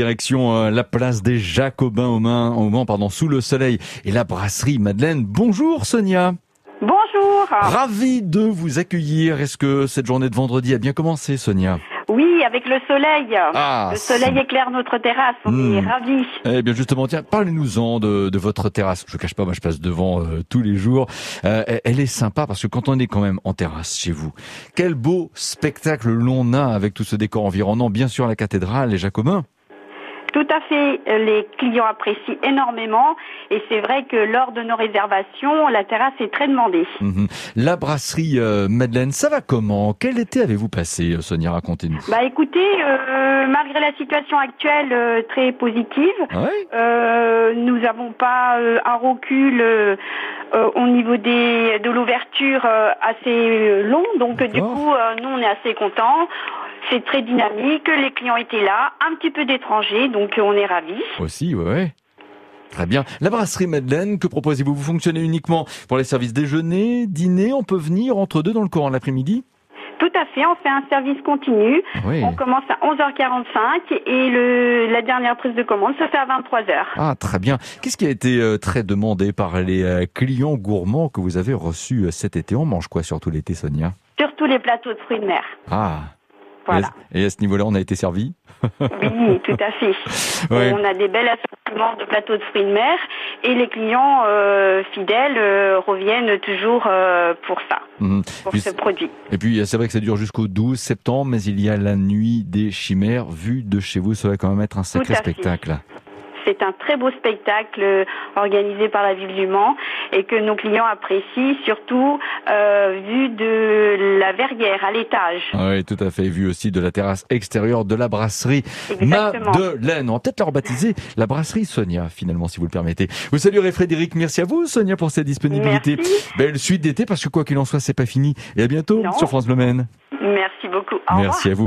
Direction euh, la place des Jacobins au Mans, au Mans, pardon, sous le soleil et la brasserie Madeleine. Bonjour Sonia. Bonjour. Ravi de vous accueillir. Est-ce que cette journée de vendredi a bien commencé, Sonia? Oui, avec le soleil. Ah, le soleil éclaire notre terrasse. On Hmm. est ravis. Eh bien justement, tiens, parlez-nous-en de, de votre terrasse. Je ne cache pas, moi je passe devant euh, tous les jours. Euh, elle est sympa parce que quand on est quand même en terrasse chez vous, quel beau spectacle l'on a avec tout ce décor environnant. Bien sûr la cathédrale, les Jacobins. Tout à fait. euh, Les clients apprécient énormément. Et c'est vrai que lors de nos réservations, la terrasse est très demandée. Mhm. La brasserie euh, Madeleine, ça va comment? Quel été avez-vous passé, euh, Sonia? Racontez-nous. Bah écoutez, euh, malgré la situation actuelle euh, très positive, Ah ouais? nous n'avons pas un recul au niveau des de l'ouverture assez long. Donc du coup, nous on est assez contents. C'est très dynamique. Les clients étaient là, un petit peu d'étrangers, donc on est ravis. Aussi, ouais, ouais. Très bien. La brasserie Madeleine, que proposez-vous? Vous fonctionnez uniquement pour les services déjeuner, dîner On peut venir entre deux dans le courant de l'après-midi? Tout à fait. On fait un service continu. Oui. On commence à 11h45 et le, la dernière prise de commande se fait à 23h. Ah, très bien. Qu'est-ce qui a été euh, très demandé par les euh, clients gourmands que vous avez reçus euh, cet été? On mange quoi surtout l'été, Sonia Surtout les plateaux de fruits de mer. Ah. Voilà. Et à- ce niveau-là, on a été servi Oui, tout à fait. Ouais. On a des belles assortiments de plateaux de fruits de mer et les clients euh, fidèles euh, reviennent toujours euh, pour ça, Mhm. pour Puis ce produit. Et puis, c'est vrai que ça dure jusqu'au 12 septembre, mais il y a la nuit des chimères. Vu de chez vous, ça va quand même être un sacré fait. C'est un très beau spectacle euh, organisé par la ville du Mans et que nos clients apprécient, surtout euh, vu de la verrière à l'étage. Oui, tout à fait. Vu aussi de la terrasse extérieure de la brasserie Exactement. Madeleine. On va peut-être la rebaptiser la brasserie Sonia, finalement, si vous le permettez. Vous saluerez Frédéric. Merci à vous, Sonia, pour cette disponibilité. Merci. Belle suite d'été, parce que quoi qu'il en soit, c'est pas fini. Et à bientôt Non. sur France Bleu Maine. Merci beaucoup. Au revoir. Merci à vous.